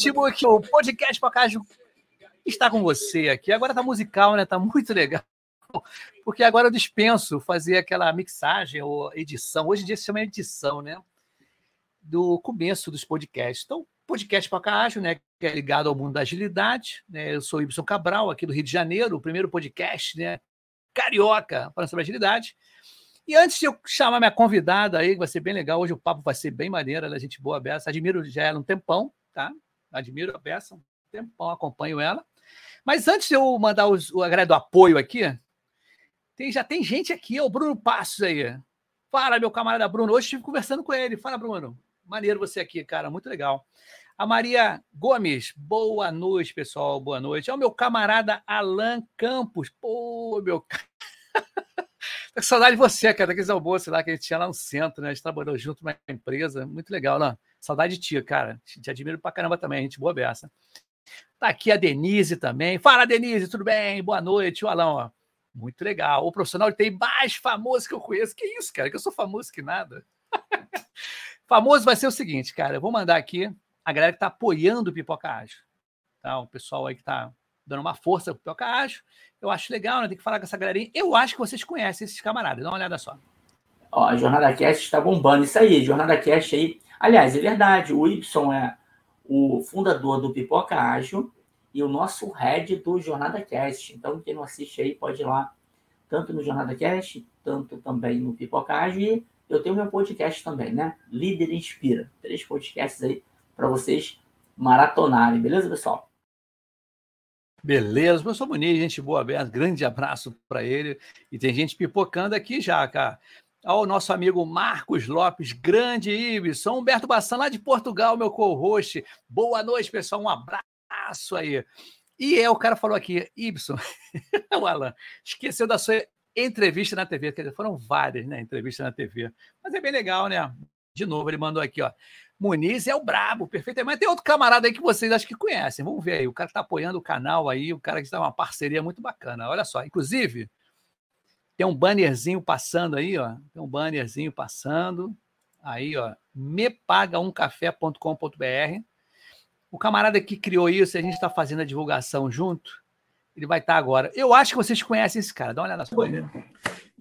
ritmo que o podcast Pacaju está com você aqui. Agora tá musical, né? Tá muito legal. Porque agora eu dispenso fazer aquela mixagem ou edição. Hoje em dia se chama edição, né? Do começo dos podcasts. Então, podcast Pacaju, né? Que é ligado ao mundo da agilidade. Né? Eu sou Ibson Cabral, aqui do Rio de Janeiro, o primeiro podcast, né? Carioca, falando sobre agilidade. E antes de eu chamar minha convidada aí, que vai ser bem legal, hoje o papo vai ser bem maneiro, ela é gente boa, Bessa. Admiro já ela um tempão, tá? Admiro a Bessa um tempão, acompanho ela. Mas antes de eu mandar os, o agrado do apoio aqui, tem, já tem gente aqui, é o Bruno Passos aí. Fala, meu camarada Bruno. Hoje estive conversando com ele. Fala, Bruno. Maneiro você aqui, cara, muito legal. A Maria Gomes, boa noite, pessoal, boa noite. É o meu camarada Alan Campos. Pô, meu. Tô com saudade de você, cara, daqueles almoços lá que a gente tinha lá no centro, né? A gente trabalhou junto numa empresa, muito legal, né? Saudade de ti, cara. Te admiro pra caramba também, gente boa beça. Tá aqui a Denise também. Fala, Denise, tudo bem? Boa noite. O Alão, ó. Muito legal. O profissional tem mais famoso que eu conheço. Que isso, cara? Que eu sou famoso que nada. famoso vai ser o seguinte, cara. Eu vou mandar aqui a galera que está apoiando o Pipoca Ágil. Tá? O pessoal aí que está dando uma força pro Pipoca Ágil. Eu acho legal, né? Tem que falar com essa galerinha. Eu acho que vocês conhecem esses camaradas. Dá uma olhada só. Ó, a Jornada Cast está bombando. Isso aí, Jornada Cast aí. Aliás, é verdade. O Y é o fundador do Pipoca Ágil e o nosso head do Jornada Cast. Então, quem não assiste aí pode ir lá, tanto no Jornada Cast, tanto também no Pipoca Ágil. E eu tenho meu podcast também, né? Líder Inspira. Três podcasts aí para vocês maratonarem, beleza, pessoal? Beleza, professor Muniz, gente boa, aberta, grande abraço para ele. E tem gente pipocando aqui já, cara. Ao nosso amigo Marcos Lopes, grande Ibson, Humberto Bassan, lá de Portugal, meu co-host. Boa noite, pessoal, um abraço aí. E é, o cara falou aqui, Ibson, o Alan, esqueceu da sua entrevista na TV, quer dizer, foram várias, né, entrevistas na TV. Mas é bem legal, né? De novo, ele mandou aqui, ó. Muniz é o brabo, perfeito. Mas tem outro camarada aí que vocês acho que conhecem. Vamos ver aí. O cara está apoiando o canal aí, o cara que está uma parceria muito bacana. Olha só, inclusive, tem um bannerzinho passando aí, ó. Tem um bannerzinho passando. Aí, ó. mepagaumcafé.com.br. O camarada que criou isso, a gente está fazendo a divulgação junto. Ele vai estar tá agora. Eu acho que vocês conhecem esse cara. Dá uma olhada só. E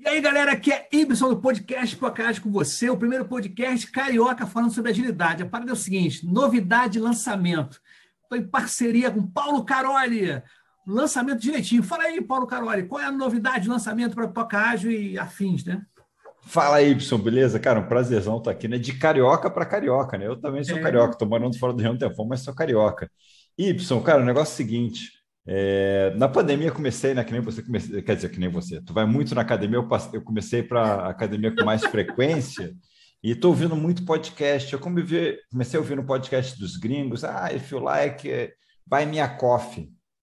aí, galera, aqui é Ibson do podcast Podcast com você, o primeiro podcast carioca falando sobre agilidade. A parada é o seguinte: novidade de lançamento. Estou em parceria com Paulo Caroli. Lançamento direitinho. Fala aí, Paulo Caroli, qual é a novidade de lançamento para Pocágio e afins, né? Fala aí, Ibson, beleza? Cara, um prazerzão estar aqui, né? De carioca para carioca, né? Eu também sou é. carioca, estou morando fora do Rio de Janeiro, mas sou carioca. Ibson, cara, o negócio é o seguinte: é, na pandemia comecei, né? Que nem você comecei, quer dizer, que nem você. Tu vai muito na academia, eu, passei, eu comecei para academia com mais frequência e estou ouvindo muito podcast. Eu comecei a ouvir no podcast dos gringos. Ah, if you like, buy me a coffee.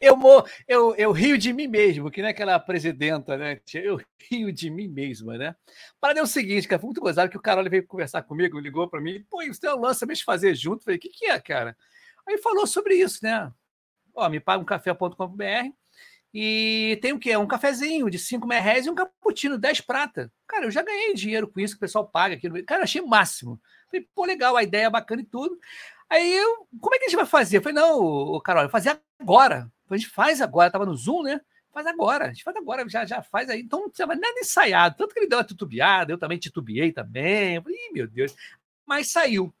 Eu, eu, eu rio de mim mesmo, que nem aquela presidenta, né? Eu rio de mim mesma, né? Para o seguinte, cara, foi muito gozado que o Carol veio conversar comigo, ligou para mim, pô, isso tem um lance mesmo fazer junto. Falei, o que, que é, cara? Aí falou sobre isso, né? Ó, me paga um café.com.br e tem o quê? Um cafezinho de 5 reais e um cappuccino, 10 prata. Cara, eu já ganhei dinheiro com isso que o pessoal paga aqui. No... Cara, achei máximo. Falei, pô, legal, a ideia é bacana e tudo. Aí eu, como é que a gente vai fazer? Eu falei, não, Carol, fazer agora. A gente faz agora, tava no Zoom, né? Faz agora, a gente faz agora, já, já faz aí. Então, não vai nada ensaiado. Tanto que ele deu uma titubeada, eu também titubeei também. Eu falei, Ih, meu Deus. Mas saiu,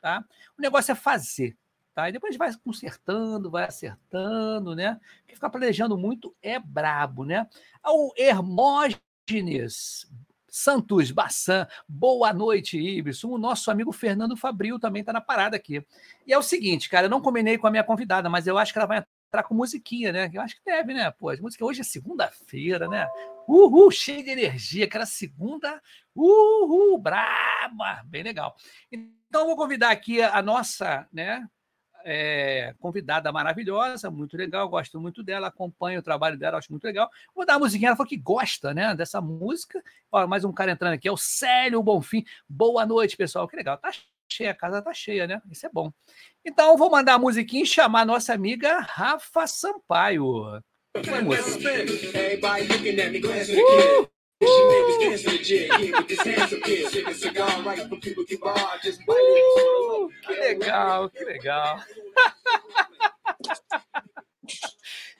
tá? O negócio é fazer. Tá? E depois a gente vai consertando, vai acertando, né? Quem ficar planejando muito é brabo, né? O Hermógenes Santos Bassan, boa noite, Ibson. O nosso amigo Fernando Fabril também está na parada aqui. E é o seguinte, cara, eu não combinei com a minha convidada, mas eu acho que ela vai entrar com musiquinha, né? Eu acho que deve, né? Pô, a música hoje é segunda-feira, né? Uhul, cheio de energia, aquela segunda, uhul, braba, bem legal. Então, eu vou convidar aqui a nossa, né? É, convidada maravilhosa, muito legal, gosto muito dela, acompanho o trabalho dela, acho muito legal. Vou dar uma musiquinha, ela falou que gosta né, dessa música. Ó, mais um cara entrando aqui, é o Célio Bonfim. Boa noite, pessoal, que legal. Tá cheia, a casa tá cheia, né? Isso é bom. Então, vou mandar a musiquinha e chamar a nossa amiga Rafa Sampaio. Moça. Uh! Uh, que legal, que legal.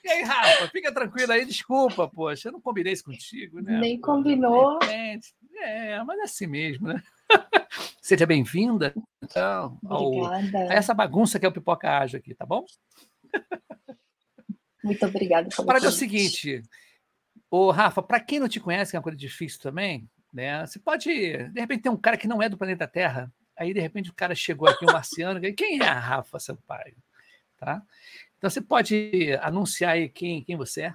E aí, Rafa, fica tranquilo aí, desculpa, poxa, eu não combinei isso contigo, né? Nem combinou. É, mas é assim mesmo, né? Seja bem-vinda então, ao, a essa bagunça que é o Pipoca Ágil aqui, tá bom? Muito obrigada. A parada é o seguinte: Ô, Rafa, para quem não te conhece, que é uma coisa difícil também, né? Você pode, de repente, ter um cara que não é do planeta Terra, aí de repente o cara chegou aqui, um marciano, quem é a Rafa Sampaio? Tá? Então você pode anunciar aí quem, quem você é?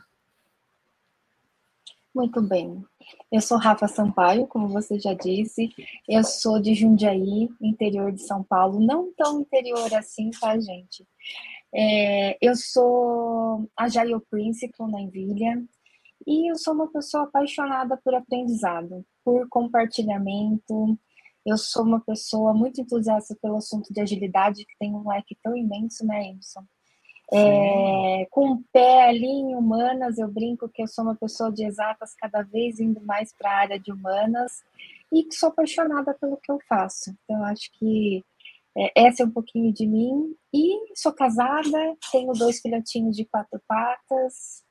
Muito bem. Eu sou Rafa Sampaio, como você já disse. Eu sou de Jundiaí, interior de São Paulo. Não tão interior assim, tá, gente? É, eu sou a Jaio Principal na Envilha. E eu sou uma pessoa apaixonada por aprendizado, por compartilhamento. Eu sou uma pessoa muito entusiasta pelo assunto de agilidade, que tem um leque tão imenso, né, Emerson? É, com o pé ali em humanas, eu brinco que eu sou uma pessoa de exatas, cada vez indo mais para a área de humanas, e que sou apaixonada pelo que eu faço. Então, acho que é, essa é um pouquinho de mim. E sou casada, tenho dois filhotinhos de quatro patas,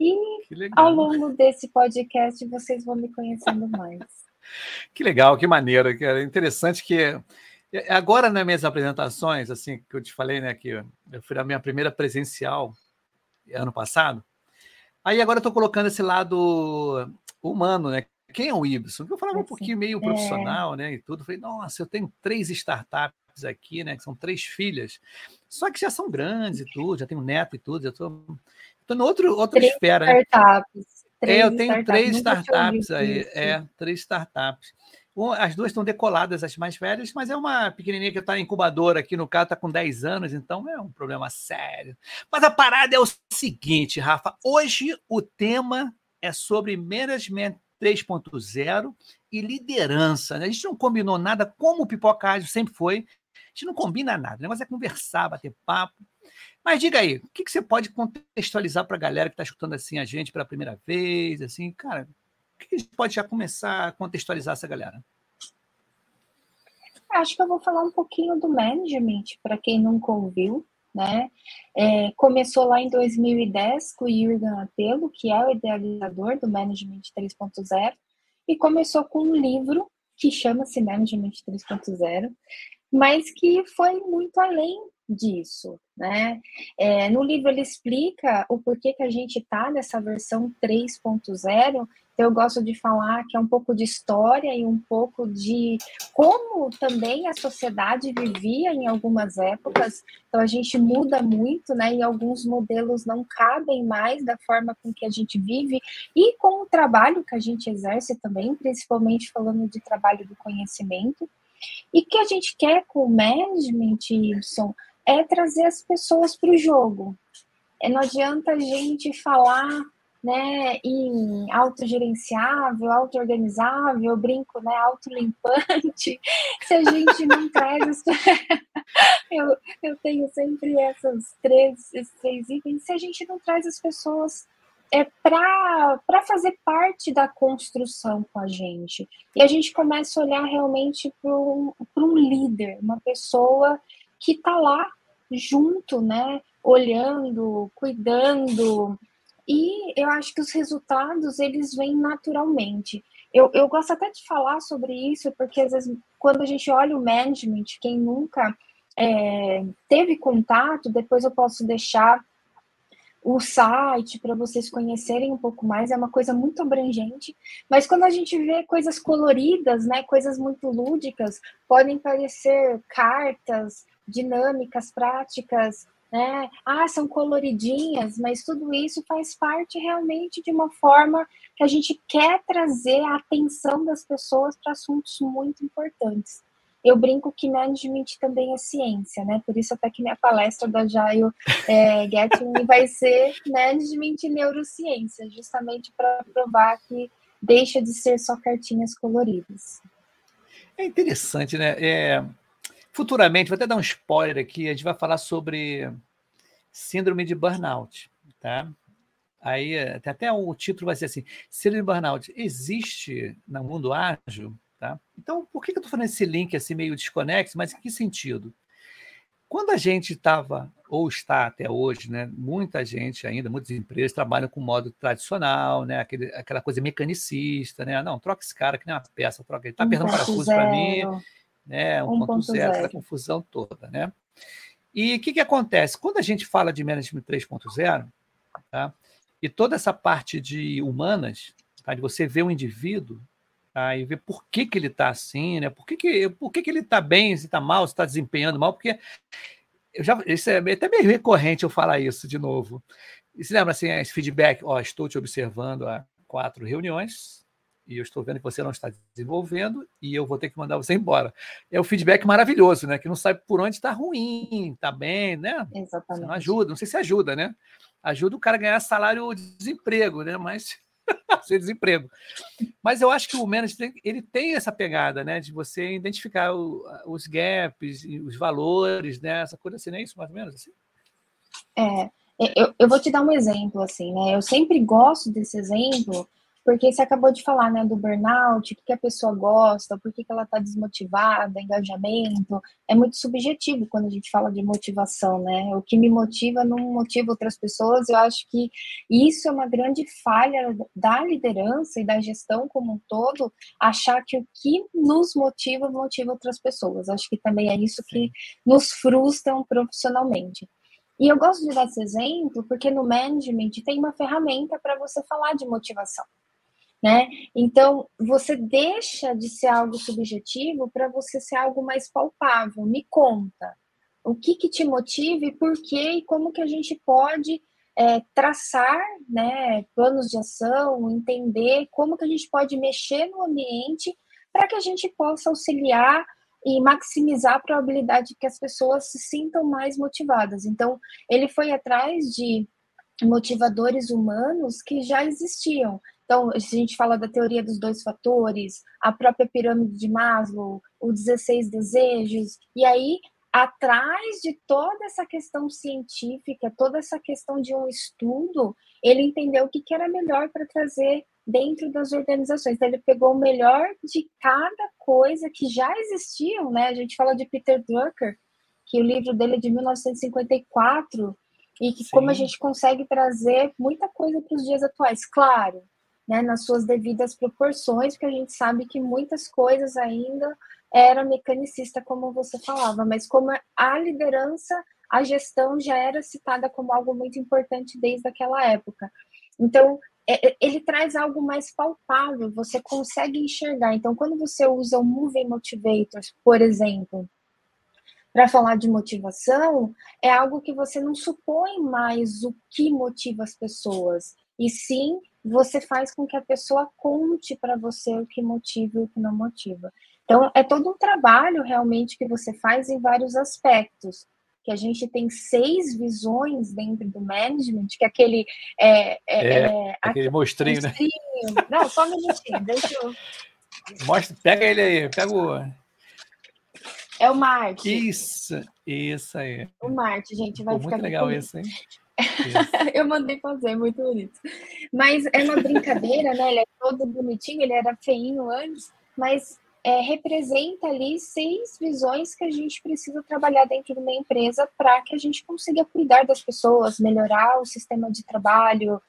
e ao longo desse podcast vocês vão me conhecendo mais. que legal, que maneiro. Que é interessante que é, agora nas minhas apresentações, assim que eu te falei, né, que eu fui na minha primeira presencial ano passado. Aí agora eu estou colocando esse lado humano, né? Quem é o Ibson? Eu falava um pouquinho meio é. profissional, é. né? E tudo. falei, nossa, eu tenho três startups aqui, né? Que são três filhas. Só que já são grandes e tudo, já tenho neto e tudo, já estou Estou no outro, outra três esfera. Né? Startups. é, eu tenho três startups aí. Isso. É, três startups. As duas estão decoladas, as mais velhas, mas é uma pequenininha que está em incubadora aqui no caso, está com 10 anos, então é um problema sério. Mas a parada é o seguinte, Rafa. Hoje o tema é sobre management 3.0 e liderança. Né? A gente não combinou nada, como o Pipoca Ágil sempre foi. Gente não combina nada. O negócio é conversar, bater papo. Mas diga aí, o que, que você pode contextualizar para a galera que está escutando assim a gente pela primeira vez? Assim, cara, o que, que a gente pode já começar a contextualizar essa galera? Acho que eu vou falar um pouquinho do management, para quem nunca ouviu, né? É, começou lá em 2010 com o Jürgen Apelo, que é o idealizador do Management 3.0, e começou com um livro que chama-se Management 3.0, mas que foi muito além disso, né? É, no livro ele explica o porquê que a gente está nessa versão 3.0. Então eu gosto de falar que é um pouco de história e um pouco de como também a sociedade vivia em algumas épocas. Então a gente muda muito, né? E alguns modelos não cabem mais da forma com que a gente vive e com o trabalho que a gente exerce também, principalmente falando de trabalho do conhecimento. E que a gente quer com o management, Y, é trazer as pessoas para o jogo. não adianta a gente falar né, em autogerenciável, auto-organizável, brinco, né, autolimpante, se a gente não traz eu, eu tenho sempre essas três, esses três itens, se a gente não traz as pessoas é para fazer parte da construção com a gente. E a gente começa a olhar realmente para um, um líder, uma pessoa que está lá junto, né? Olhando, cuidando. E eu acho que os resultados, eles vêm naturalmente. Eu, eu gosto até de falar sobre isso, porque às vezes, quando a gente olha o management, quem nunca é, teve contato, depois eu posso deixar o site para vocês conhecerem um pouco mais, é uma coisa muito abrangente, mas quando a gente vê coisas coloridas, né, coisas muito lúdicas, podem parecer cartas, dinâmicas, práticas, né? Ah, são coloridinhas, mas tudo isso faz parte realmente de uma forma que a gente quer trazer a atenção das pessoas para assuntos muito importantes eu brinco que management também é ciência, né? Por isso até que minha palestra da Jaio é, Gatling vai ser management e neurociência, justamente para provar que deixa de ser só cartinhas coloridas. É interessante, né? É, futuramente, vou até dar um spoiler aqui, a gente vai falar sobre síndrome de burnout, tá? Aí até o título vai ser assim: síndrome de burnout existe no mundo ágil? Tá? Então, por que eu estou fazendo esse link assim meio desconexo, mas em que sentido? Quando a gente estava, ou está até hoje, né, muita gente ainda, muitas empresas trabalham com modo tradicional, né, aquele, aquela coisa mecanicista, né? Não, troca esse cara que nem uma peça, troca ele. Está perdendo parafuso para mim, né? 1.0, aquela confusão toda, né? E o que, que acontece? Quando a gente fala de Management 3.0, tá? e toda essa parte de humanas, tá? de você ver o indivíduo, e ver por que, que ele está assim, né? por, que, que, por que, que ele está bem, se está mal, se está desempenhando mal, porque eu já, isso é até meio recorrente eu falar isso de novo. E se lembra assim, esse feedback, ó, estou te observando há quatro reuniões e eu estou vendo que você não está desenvolvendo e eu vou ter que mandar você embora. É o feedback maravilhoso, né? Que não sabe por onde está ruim, está bem, né? Exatamente. Você não ajuda, não sei se ajuda, né? Ajuda o cara a ganhar salário de desemprego, né? Mas sem desemprego. Mas eu acho que o management ele tem essa pegada, né, de você identificar o, os gaps, os valores, né, essa coisa assim, não é isso mais ou menos assim? É, eu, eu vou te dar um exemplo assim, né? Eu sempre gosto desse exemplo porque você acabou de falar, né, do burnout, o que, que a pessoa gosta, por que, que ela está desmotivada, engajamento. É muito subjetivo quando a gente fala de motivação, né? O que me motiva não motiva outras pessoas. Eu acho que isso é uma grande falha da liderança e da gestão como um todo, achar que o que nos motiva motiva outras pessoas. Acho que também é isso que nos frustram profissionalmente. E eu gosto de dar esse exemplo porque no management tem uma ferramenta para você falar de motivação né? Então, você deixa de ser algo subjetivo para você ser algo mais palpável. Me conta o que, que te motiva e por quê e como que a gente pode é, traçar né, planos de ação, entender como que a gente pode mexer no ambiente para que a gente possa auxiliar e maximizar a probabilidade de que as pessoas se sintam mais motivadas. Então, ele foi atrás de motivadores humanos que já existiam. Então, a gente fala da teoria dos dois fatores, a própria pirâmide de Maslow, os 16 desejos, e aí, atrás de toda essa questão científica, toda essa questão de um estudo, ele entendeu o que, que era melhor para trazer dentro das organizações. Então, ele pegou o melhor de cada coisa que já existiam, né? A gente fala de Peter Drucker, que o livro dele é de 1954, e que Sim. como a gente consegue trazer muita coisa para os dias atuais. Claro, né, nas suas devidas proporções, porque a gente sabe que muitas coisas ainda era mecanicista, como você falava, mas como a liderança, a gestão já era citada como algo muito importante desde aquela época. Então, é, é, ele traz algo mais palpável, você consegue enxergar. Então, quando você usa o Moving Motivators, por exemplo, para falar de motivação, é algo que você não supõe mais o que motiva as pessoas, e sim você faz com que a pessoa conte para você o que motiva e o que não motiva. Então, é todo um trabalho realmente que você faz em vários aspectos. que a gente tem seis visões dentro do management, que é aquele. É, é, é, é aquele mostrinho, né? Não, só um minutinho, deixa eu. Mostra, pega ele aí, pega o. É o Marte. Isso, isso aí. O Marte, gente, vai Pô, ficar muito legal isso, hein? eu mandei fazer, muito bonito. Mas é uma brincadeira, né? Ele é todo bonitinho, ele era feinho antes, mas é, representa ali seis visões que a gente precisa trabalhar dentro de uma empresa para que a gente consiga cuidar das pessoas, melhorar o sistema de trabalho,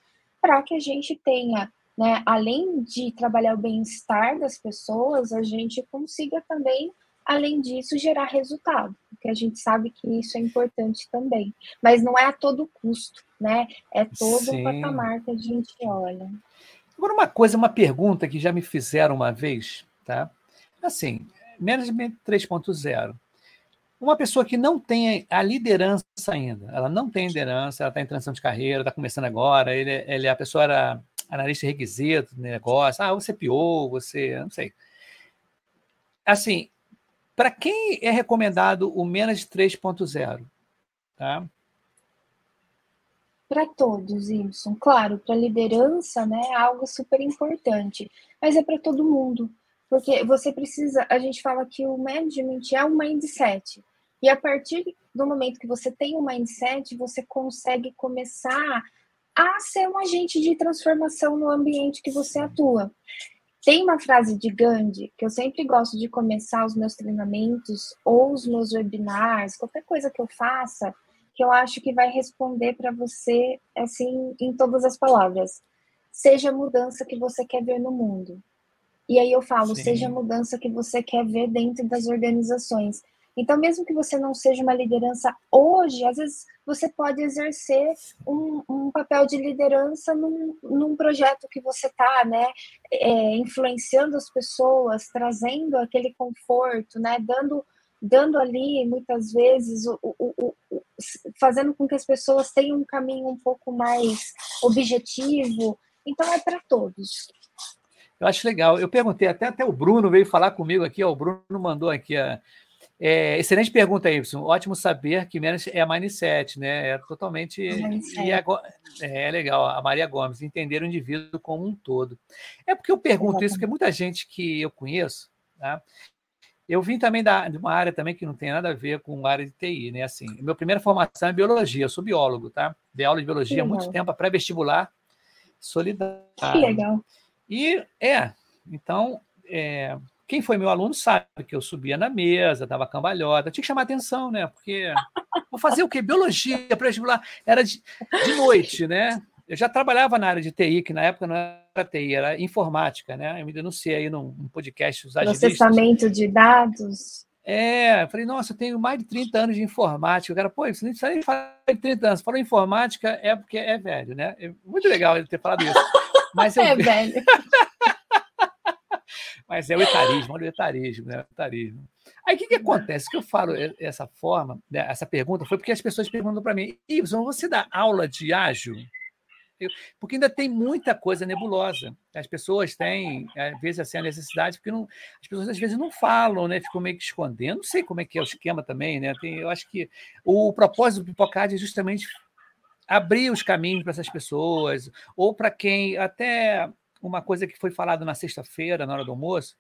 para que a gente tenha, né, além de trabalhar o bem-estar das pessoas, a gente consiga também, além disso, gerar resultado, porque a gente sabe que isso é importante também. Mas não é a todo custo, né? É todo Sim. o patamar que a gente olha. Agora, uma coisa, uma pergunta que já me fizeram uma vez, tá? Assim, Management 3.0. Uma pessoa que não tem a liderança ainda, ela não tem liderança, ela está em transição de carreira, está começando agora, ele, ele, a pessoa era analista de requisito negócio, ah, você piou, você, não sei. Assim, para quem é recomendado o Manage 3.0? Tá? Para todos, Wilson. Claro, para liderança, né, é algo super importante, mas é para todo mundo. Porque você precisa, a gente fala que o management é um mindset. E a partir do momento que você tem um mindset, você consegue começar a ser um agente de transformação no ambiente que você atua. Tem uma frase de Gandhi que eu sempre gosto de começar os meus treinamentos ou os meus webinars, qualquer coisa que eu faça, que eu acho que vai responder para você assim em todas as palavras. Seja a mudança que você quer ver no mundo. E aí eu falo, Sim. seja a mudança que você quer ver dentro das organizações. Então, mesmo que você não seja uma liderança hoje, às vezes você pode exercer um, um papel de liderança num, num projeto que você está, né? É, influenciando as pessoas, trazendo aquele conforto, né? Dando, dando ali, muitas vezes, o, o, o, fazendo com que as pessoas tenham um caminho um pouco mais objetivo. Então, é para todos. Eu acho legal. Eu perguntei, até, até o Bruno veio falar comigo aqui, ó, o Bruno mandou aqui. Ó, é, excelente pergunta, Y. Ótimo saber que menos é mindset, né? É totalmente. E agora, é legal, a Maria Gomes, entender o indivíduo como um todo. É porque eu pergunto isso, porque muita gente que eu conheço, tá? Eu vim também da, de uma área também que não tem nada a ver com a área de TI, né? Assim, minha primeira formação é biologia, eu sou biólogo, tá? Dei aula de biologia há muito tempo, pré-vestibular, solidário. Que legal. E é, então, é, quem foi meu aluno sabe que eu subia na mesa, dava cambalhota, tinha que chamar atenção, né? Porque vou fazer o quê? Biologia para vestibular era de, de noite, né? Eu já trabalhava na área de TI, que na época não era TI, era informática, né? Eu me denunciei aí num, num podcast dos Processamento de dados. É, falei, nossa, eu tenho mais de 30 anos de informática. O cara, pô, você nem precisa falar de 30 anos. Falou informática é porque é velho, né? É muito legal ele ter falado isso. Mas eu... É velho. Mas é o etarismo, olha o etarismo, né? O etarismo. Aí o que, que acontece? Que eu falo essa forma, né? essa pergunta foi porque as pessoas perguntam para mim, Ibson, você dá aula de ágil? Eu, porque ainda tem muita coisa nebulosa. As pessoas têm, às vezes, assim, a necessidade, porque não, as pessoas às vezes não falam, né? Ficam meio que escondendo. Não sei como é que é o esquema também, né? Tem, eu acho que o propósito do Pipocard é justamente abrir os caminhos para essas pessoas, ou para quem, até uma coisa que foi falada na sexta-feira, na hora do almoço,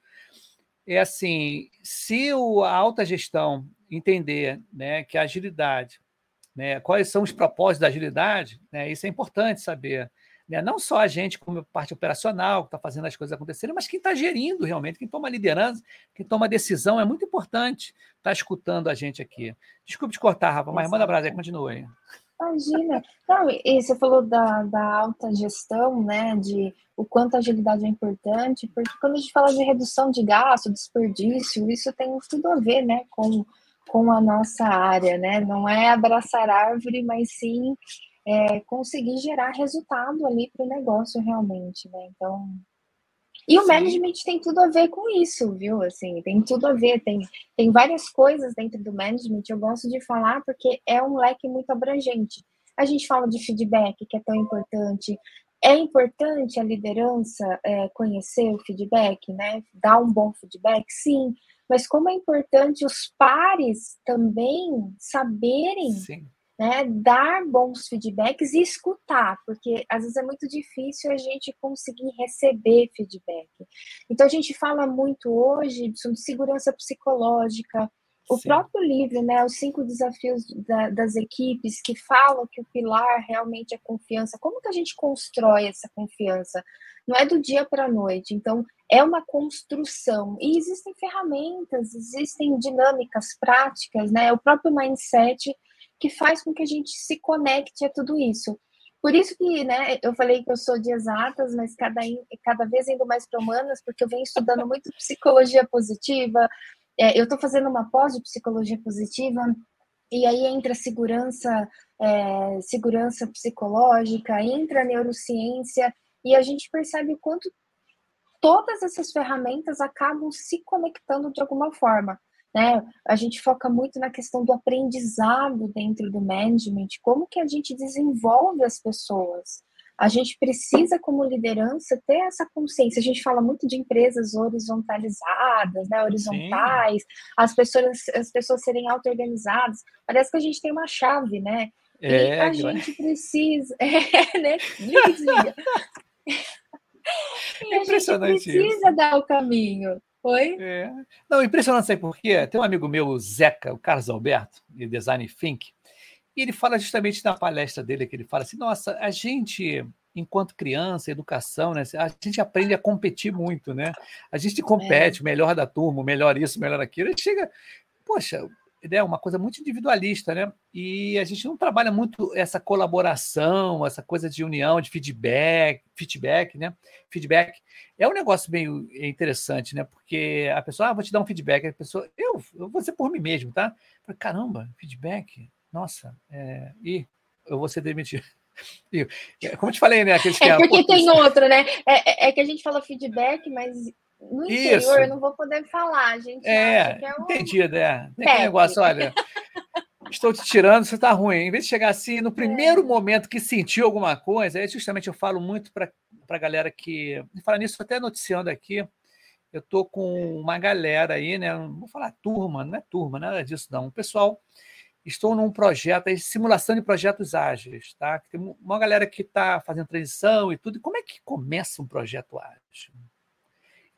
é assim: se a alta gestão entender né, que a agilidade, né, quais são os propósitos da agilidade, né, isso é importante saber. Né? Não só a gente, como parte operacional, que está fazendo as coisas acontecerem, mas quem está gerindo realmente, quem toma liderança, quem toma decisão, é muito importante estar tá escutando a gente aqui. Desculpe te cortar, Rafa, mas manda brasa aí, continua aí. Imagina. Não, e você falou da, da alta gestão, né? De o quanto a agilidade é importante, porque quando a gente fala de redução de gasto, desperdício, isso tem tudo a ver, né, com, com a nossa área, né? Não é abraçar árvore, mas sim é, conseguir gerar resultado ali para o negócio realmente, né? Então, e o Sim. management tem tudo a ver com isso, viu? Assim, tem tudo a ver, tem, tem várias coisas dentro do management. Eu gosto de falar porque é um leque muito abrangente. A gente fala de feedback, que é tão importante. É importante a liderança é, conhecer o feedback, né? Dar um bom feedback, sim. mas como é importante os pares também saberem Sim né, dar bons feedbacks e escutar, porque às vezes é muito difícil a gente conseguir receber feedback. Então a gente fala muito hoje sobre segurança psicológica, o Sim. próprio livro, né, os cinco desafios da, das equipes que falam que o pilar realmente é confiança. Como que a gente constrói essa confiança? Não é do dia para a noite. Então é uma construção e existem ferramentas, existem dinâmicas práticas, né? O próprio mindset que faz com que a gente se conecte a tudo isso. Por isso que, né, eu falei que eu sou de exatas, mas cada, cada vez indo mais para humanas, porque eu venho estudando muito psicologia positiva, é, eu estou fazendo uma pós de psicologia positiva, e aí entra segurança, é, segurança psicológica, entra neurociência, e a gente percebe o quanto todas essas ferramentas acabam se conectando de alguma forma. Né? A gente foca muito na questão do aprendizado dentro do management, como que a gente desenvolve as pessoas. A gente precisa, como liderança, ter essa consciência. A gente fala muito de empresas horizontalizadas, né? horizontais, as pessoas, as pessoas serem auto-organizadas. Parece que a gente tem uma chave, né? É, e a gente precisa. É, né? É impressionante a gente precisa isso. dar o caminho. Oi? É. Não, impressionante, sabe por quê? Tem um amigo meu, o Zeca, o Carlos Alberto, de Design Think, e ele fala justamente na palestra dele que ele fala assim: nossa, a gente, enquanto criança, educação, né? A gente aprende a competir muito, né? A gente compete, é. melhor da turma, melhor isso, melhor aquilo. A gente chega, poxa, é uma coisa muito individualista, né? E a gente não trabalha muito essa colaboração, essa coisa de união, de feedback, feedback, né? Feedback é um negócio meio interessante, né? Porque a pessoa, ah, vou te dar um feedback, a pessoa, eu, eu vou ser por mim mesmo, tá? Caramba, feedback, nossa, é, e eu vou ser demitido. Como eu te falei, né? Aqueles que é porque tem outro, né? É, é, é que a gente fala feedback, mas no interior Isso. eu não vou poder falar, gente. É, é um... entendi, né? Tem aquele negócio, olha. Estou te tirando, você está ruim. Em vez de chegar assim, no primeiro é. momento que sentiu alguma coisa, aí justamente eu falo muito para a galera que. Fala nisso, até noticiando aqui. Eu estou com uma galera aí, né? Não vou falar turma, não é turma, nada disso, não. O pessoal, estou num projeto aí, simulação de projetos ágeis, tá? Tem uma galera que está fazendo transição e tudo. Como é que começa um projeto ágil?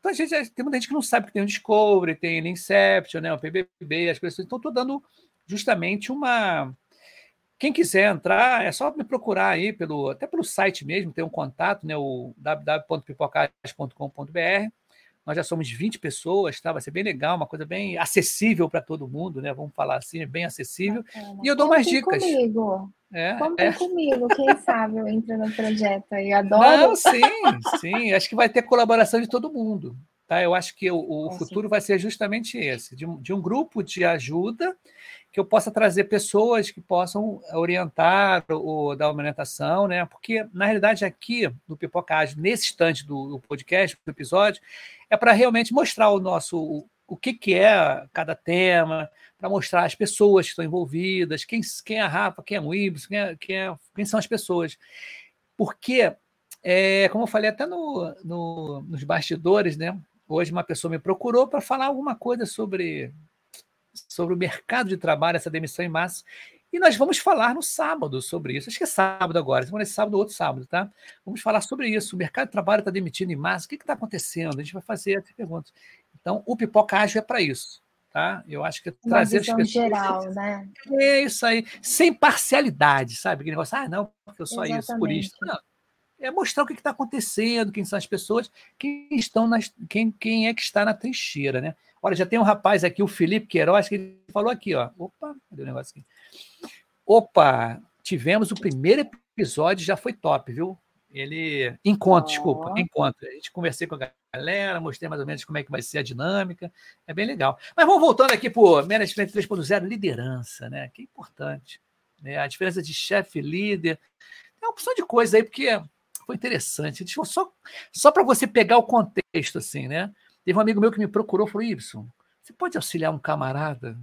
Então, a gente, tem muita gente que não sabe que tem o Discovery, tem o Inception, né, o PBB, as coisas. Então, estou dando justamente uma. Quem quiser entrar, é só me procurar aí, pelo, até pelo site mesmo, tem um contato, né, o www.pipocas.com.br. Nós já somos 20 pessoas, tá? vai ser bem legal, uma coisa bem acessível para todo mundo, né? Vamos falar assim, bem acessível. Bacana. E eu dou mais dicas. Comigo. É, Contem é. comigo, quem sabe eu entro no projeto aí. Adoro. Não, sim, sim. Acho que vai ter colaboração de todo mundo. Tá? Eu acho que o, o futuro vai ser justamente esse, de, de um grupo de ajuda que eu possa trazer pessoas que possam orientar ou dar uma orientação, né? Porque, na realidade, aqui no Pipocage, nesse instante do, do podcast, do episódio, é para realmente mostrar o nosso o, o que, que é cada tema, para mostrar as pessoas que estão envolvidas, quem, quem é a Rafa, quem é o Ibis, quem, é, quem, é, quem são as pessoas. Porque, é, como eu falei até no, no, nos bastidores, né? Hoje uma pessoa me procurou para falar alguma coisa sobre sobre o mercado de trabalho, essa demissão em massa. E nós vamos falar no sábado sobre isso. Acho que é sábado agora, semana é sábado ou outro sábado, tá? Vamos falar sobre isso. O mercado de trabalho está demitindo em massa. O que está acontecendo? A gente vai fazer essas perguntas. Então, o Pipoca Ágil é para isso. Tá? Eu acho que é trazer as pessoas. geral, né? É isso aí, sem parcialidade, sabe? Aquele negócio, ah, não, porque eu sou Exatamente. isso, por isso. Não, é mostrar o que está acontecendo, quem são as pessoas, quem estão nas, quem, quem é que está na trincheira, né? Olha, já tem um rapaz aqui, o Felipe Queiroz, que ele falou aqui, ó. Opa, cadê o negócio aqui? Opa, tivemos o primeiro episódio, já foi top, viu? Ele. Encontro, oh. desculpa, encontro. A gente conversei com a galera, mostrei mais ou menos como é que vai ser a dinâmica. É bem legal. Mas vamos voltando aqui para o Management 3.0, liderança, né? Que é importante. Né? A diferença de chefe e líder. Tem uma opção de coisa aí, porque foi interessante. Só, só para você pegar o contexto, assim, né? Teve um amigo meu que me procurou e falou: Ibson, você pode auxiliar um camarada?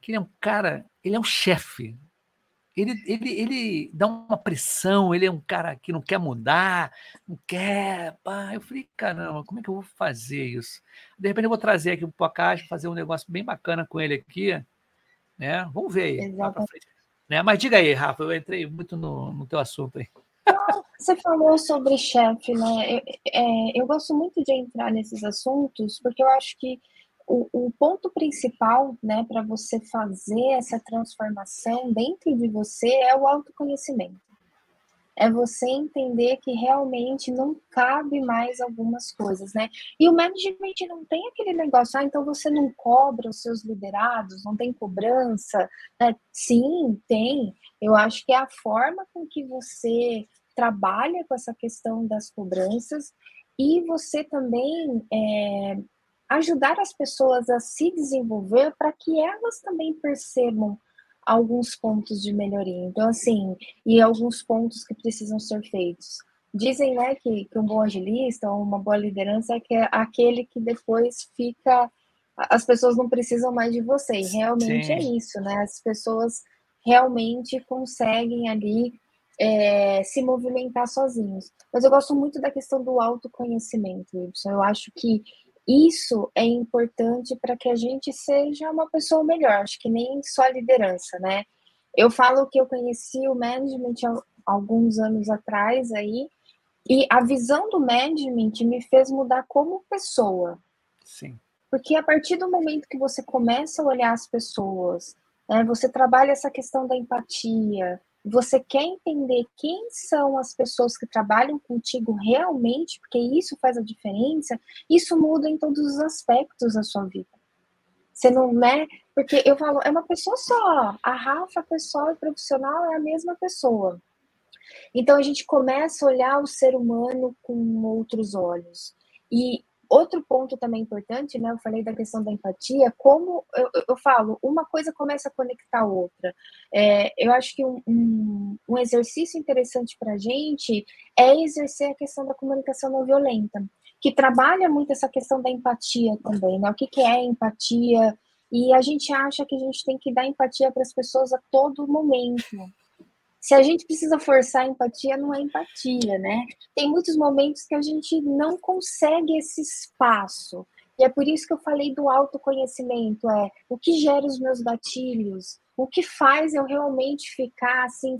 Que ele é um cara, ele é um chefe. ele, ele, ele dá uma pressão, ele é um cara que não quer mudar, não quer. Pá. Eu falei, caramba, como é que eu vou fazer isso? De repente eu vou trazer aqui para o caixa, fazer um negócio bem bacana com ele aqui. Né? Vamos ver aí. Né? Mas diga aí, Rafa, eu entrei muito no, no teu assunto aí. Você falou sobre chefe, né? Eu, é, eu gosto muito de entrar nesses assuntos, porque eu acho que o, o ponto principal, né, para você fazer essa transformação dentro de você é o autoconhecimento. É você entender que realmente não cabe mais algumas coisas, né? E o management não tem aquele negócio, ah, então você não cobra os seus liderados, não tem cobrança, né? Sim, tem. Eu acho que é a forma com que você trabalha com essa questão das cobranças e você também é, ajudar as pessoas a se desenvolver para que elas também percebam alguns pontos de melhoria. Então, assim, e alguns pontos que precisam ser feitos. Dizem, né, que, que um bom agilista ou uma boa liderança é, que é aquele que depois fica. As pessoas não precisam mais de você. E realmente Sim. é isso, né? As pessoas realmente conseguem ali é, se movimentar sozinhos. Mas eu gosto muito da questão do autoconhecimento, Wilson. Eu acho que isso é importante para que a gente seja uma pessoa melhor, acho que nem só liderança, né? Eu falo que eu conheci o management há alguns anos atrás aí, e a visão do management me fez mudar como pessoa. Sim. Porque a partir do momento que você começa a olhar as pessoas, né, você trabalha essa questão da empatia, você quer entender quem são as pessoas que trabalham contigo realmente, porque isso faz a diferença, isso muda em todos os aspectos da sua vida. Você não, né? Porque eu falo, é uma pessoa só. A Rafa, pessoal e profissional, é a mesma pessoa. Então a gente começa a olhar o ser humano com outros olhos. E Outro ponto também importante, né? Eu falei da questão da empatia, como eu, eu falo, uma coisa começa a conectar a outra. É, eu acho que um, um, um exercício interessante para a gente é exercer a questão da comunicação não violenta, que trabalha muito essa questão da empatia também, né? O que, que é empatia? E a gente acha que a gente tem que dar empatia para as pessoas a todo momento se a gente precisa forçar a empatia, não é empatia, né? Tem muitos momentos que a gente não consegue esse espaço. E é por isso que eu falei do autoconhecimento, é o que gera os meus gatilhos, o que faz eu realmente ficar assim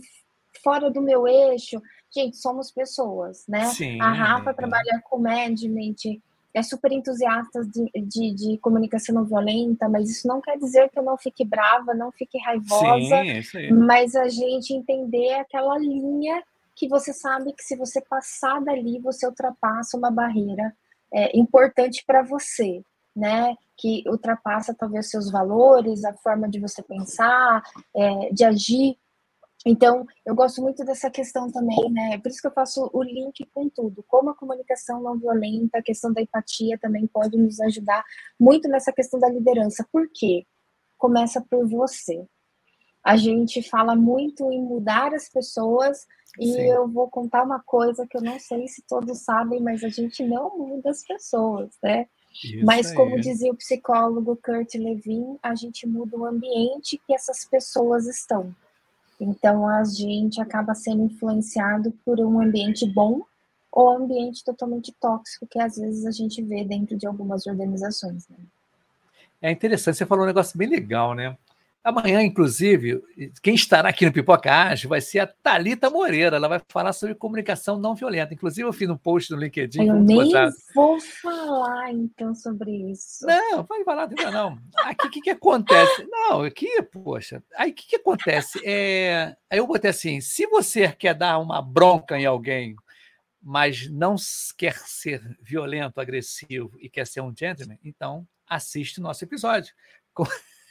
fora do meu eixo. Gente, somos pessoas, né? Sim, a Rafa trabalha com management, é super entusiasta de, de, de, comunicação não violenta, mas isso não quer dizer que eu não fique brava, não fique raivosa, Sim, mas a gente entender aquela linha que você sabe que se você passar dali, você ultrapassa uma barreira é, importante para você, né? Que ultrapassa talvez seus valores, a forma de você pensar, é, de agir então, eu gosto muito dessa questão também, né? Por isso que eu faço o link com tudo. Como a comunicação não violenta, a questão da empatia também pode nos ajudar muito nessa questão da liderança. Por quê? Começa por você. A gente fala muito em mudar as pessoas e Sim. eu vou contar uma coisa que eu não sei se todos sabem, mas a gente não muda as pessoas, né? Isso mas como dizia o psicólogo Kurt Levin, a gente muda o ambiente que essas pessoas estão. Então, a gente acaba sendo influenciado por um ambiente bom ou ambiente totalmente tóxico que às vezes a gente vê dentro de algumas organizações. Né? É interessante, você falou um negócio bem legal, né? Amanhã, inclusive, quem estará aqui no Pipoca Ágil vai ser a Talita Moreira. Ela vai falar sobre comunicação não violenta. Inclusive, eu fiz um post no LinkedIn. Eu nem vou falar, então, sobre isso. Não, vai falar, não. não. Aqui, o que, que acontece? Não, aqui, poxa, aí o que, que acontece? É... Aí eu botei assim, se você quer dar uma bronca em alguém, mas não quer ser violento, agressivo e quer ser um gentleman, então assiste o nosso episódio.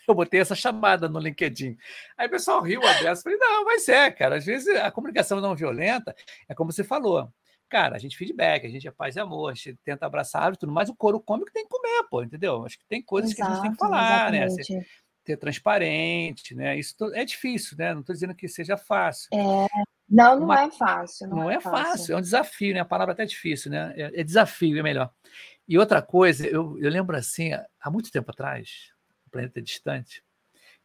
eu botei essa chamada no LinkedIn. Aí o pessoal riu a dessa. Falei, não, mas é, cara. Às vezes a comunicação não violenta é como você falou. Cara, a gente feedback, a gente é paz e amor, a gente tenta abraçar e tudo mais. O couro come que tem que comer, pô, entendeu? Acho que tem coisas Exato, que a gente tem que falar, né? exatamente. né? Ser, transparente, né? Isso é difícil, né? Não estou dizendo que seja fácil. É, não, não é fácil. Não, não é, é fácil. fácil. é um desafio, né? A palavra até é difícil, né? É, é desafio, é melhor. E outra coisa, eu, eu lembro assim, há muito tempo atrás, planeta distante,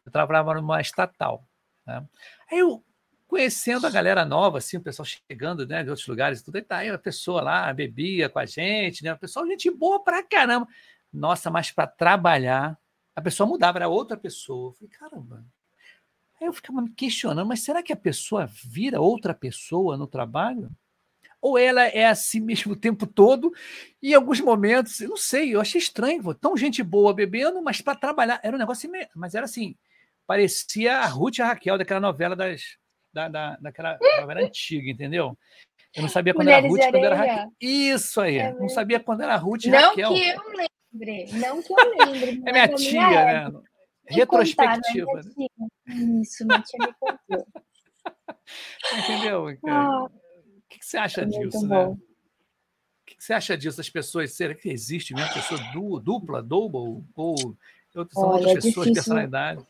eu trabalhava numa estatal. Né? Aí eu, conhecendo a galera nova, assim, o pessoal chegando né, de outros lugares, tudo, e tá aí a pessoa lá, bebia com a gente, né? O pessoal, gente boa pra caramba. Nossa, mas para trabalhar, a pessoa mudava, era outra pessoa. Eu falei, caramba. Aí eu ficava me questionando, mas será que a pessoa vira outra pessoa no trabalho? Ou ela é assim mesmo o tempo todo, e em alguns momentos, eu não sei, eu achei estranho, tão gente boa bebendo, mas para trabalhar, era um negócio, mas era assim, parecia a Ruth e a Raquel daquela novela das, da, da, daquela novela antiga, entendeu? Eu não sabia quando Mulheres era Ruth, quando era Raquel. Isso aí, é não sabia quando era Ruth e não Raquel. Não que eu lembre, não que eu lembre. é minha tia, né? Retrospectiva. Contar, né? Isso, minha tia me contou. Entendeu? Ah, o que, que você acha disso, né? O que, que você acha disso, as pessoas? Será que existe mesmo pessoa dupla, double, ou são Olha, outras é pessoas, difícil. personalidade?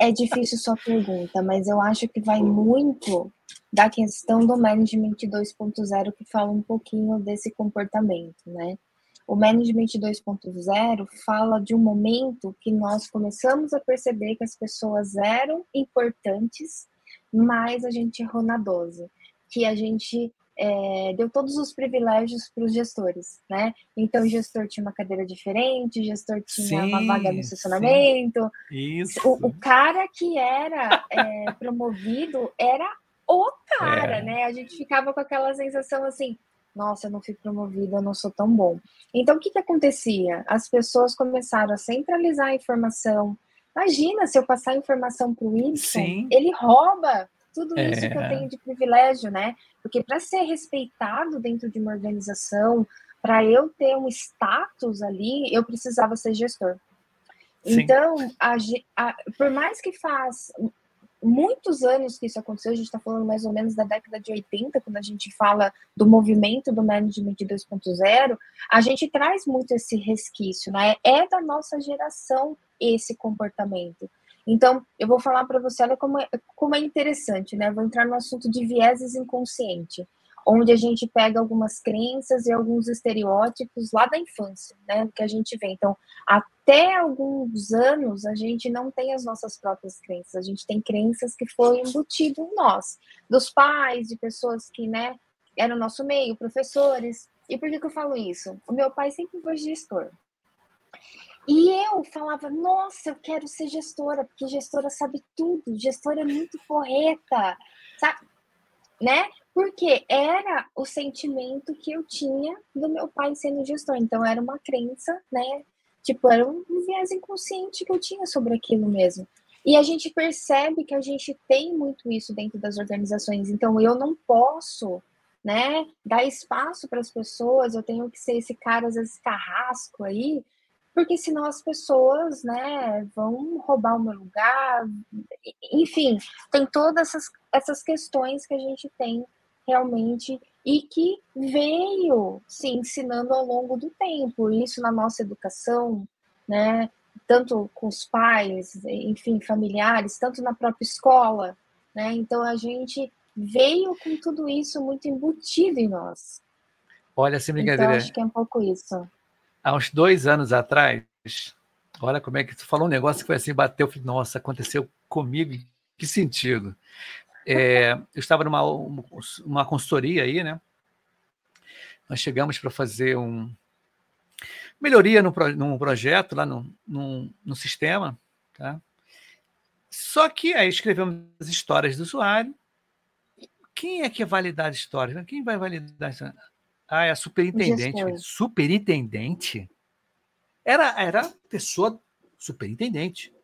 É difícil sua pergunta, mas eu acho que vai muito da questão do Management 2.0 que fala um pouquinho desse comportamento, né? O Management 2.0 fala de um momento que nós começamos a perceber que as pessoas eram importantes, mas a gente errou na dose, que a gente é, deu todos os privilégios para os gestores, né? Então, o gestor tinha uma cadeira diferente, o gestor tinha sim, uma vaga no estacionamento. Isso. O, o, cara que era é, promovido era o cara, é. né? A gente ficava com aquela sensação assim, nossa, eu não fui promovido, eu não sou tão bom. Então, o que, que acontecia? As pessoas começaram a centralizar a informação. Imagina se eu passar a informação para o Y, ele rouba tudo isso que eu é. tenho de privilégio, né? Porque para ser respeitado dentro de uma organização, para eu ter um status ali, eu precisava ser gestor. Sim. Então, a, a, por mais que faz muitos anos que isso aconteceu, a gente está falando mais ou menos da década de 80, quando a gente fala do movimento do Management 2.0, a gente traz muito esse resquício, né? É da nossa geração esse comportamento. Então, eu vou falar para você, olha como é, como é interessante, né? Vou entrar no assunto de vieses inconsciente, onde a gente pega algumas crenças e alguns estereótipos lá da infância, né? Que a gente vê. Então, até alguns anos, a gente não tem as nossas próprias crenças, a gente tem crenças que foram embutido em nós, dos pais, de pessoas que, né, eram nosso meio, professores. E por que, que eu falo isso? O meu pai sempre foi gestor. E eu falava, nossa, eu quero ser gestora, porque gestora sabe tudo, gestora é muito correta, sabe? Né? Porque era o sentimento que eu tinha do meu pai sendo gestor. Então, era uma crença, né? Tipo, era um viés inconsciente que eu tinha sobre aquilo mesmo. E a gente percebe que a gente tem muito isso dentro das organizações. Então, eu não posso, né, dar espaço para as pessoas, eu tenho que ser esse cara, às vezes, carrasco aí, porque senão as pessoas, né, vão roubar o meu lugar, enfim, tem todas essas, essas questões que a gente tem realmente e que veio se ensinando ao longo do tempo, isso na nossa educação, né, tanto com os pais, enfim, familiares, tanto na própria escola, né, então a gente veio com tudo isso muito embutido em nós. Olha, sem brincadeira. Então, acho que é um pouco isso há uns dois anos atrás, olha como é que tu falou um negócio que foi assim, bateu, nossa, aconteceu comigo, que sentido? É, eu estava numa uma consultoria aí, né? Nós chegamos para fazer um melhoria no, projeto lá no, no, sistema, tá? Só que aí escrevemos as histórias do usuário. Quem é que vai validar as histórias? Quem vai validar? Ah, é a superintendente. Superintendente? Era, era pessoa superintendente.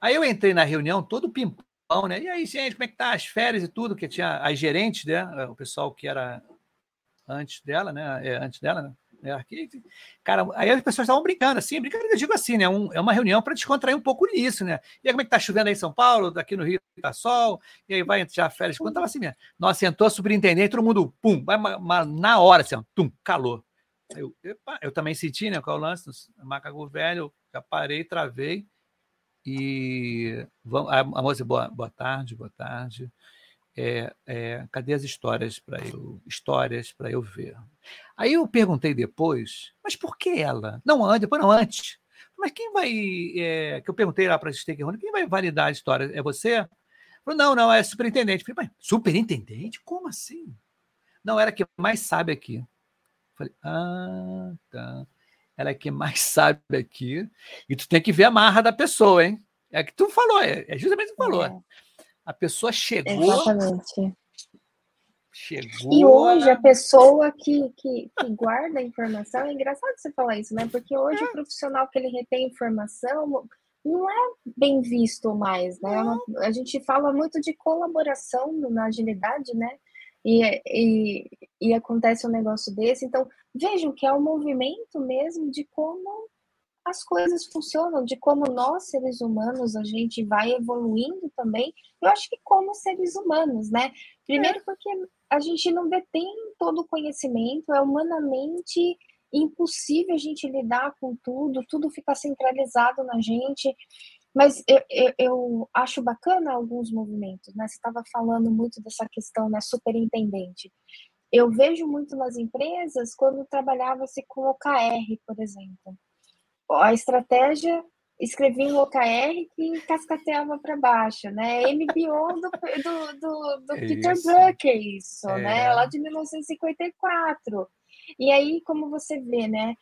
Aí eu entrei na reunião todo pimpão, né? E aí, gente, como é que tá as férias e tudo? Que tinha as gerentes, né? O pessoal que era antes dela, né? É, antes dela, né? É, aqui, cara, aí as pessoas estavam brincando, assim, brincando, eu digo assim, né? Um, é uma reunião para descontrair um pouco nisso, né? E aí, como é que tá chovendo aí em São Paulo, daqui no Rio tá sol, e aí vai entrar férias. Quando tava assim mesmo. Nossa, sentou a superintendente, todo mundo, pum, vai na hora, assim, ó, tum, calor. Eu, epa, eu também senti, né? Qual é o lance? Macaco velho, já parei, travei. E vamos, a, a moça, boa, boa tarde, boa tarde. É, é, cadê as histórias para eu histórias para eu ver? Aí eu perguntei depois, mas por que ela? Não antes, depois não antes. Mas quem vai? É, que eu perguntei lá para a stakeholder, quem vai validar a história? É você? Falou, não, não, é superintendente. Falei, mas superintendente? Como assim? Não, era que mais sabe aqui. Falei, ah, tá. Ela é que mais sabe aqui. E tu tem que ver a marra da pessoa, hein? É que tu falou, é, é justamente o que falou. É. A pessoa chegou. Exatamente. Chegou. E hoje a pessoa que, que, que, guarda a informação, é engraçado você falar isso, né? Porque hoje é. o profissional que ele retém informação não é bem visto mais, né? É a gente fala muito de colaboração na agilidade, né? E, e, e acontece um negócio desse. Então, vejam que é um movimento mesmo de como as coisas funcionam, de como nós, seres humanos, a gente vai evoluindo também. Eu acho que como seres humanos, né? Primeiro porque a gente não detém todo o conhecimento, é humanamente impossível a gente lidar com tudo, tudo fica centralizado na gente. Mas eu, eu, eu acho bacana alguns movimentos, né? Você estava falando muito dessa questão, né? Superintendente. Eu vejo muito nas empresas quando trabalhava-se com OKR, por exemplo a estratégia escrevi um OKR que cascateava para baixo, né? MBO do, do, do, do é Peter Drucker, isso, é. né? Lá de 1954. E aí, como você vê, né?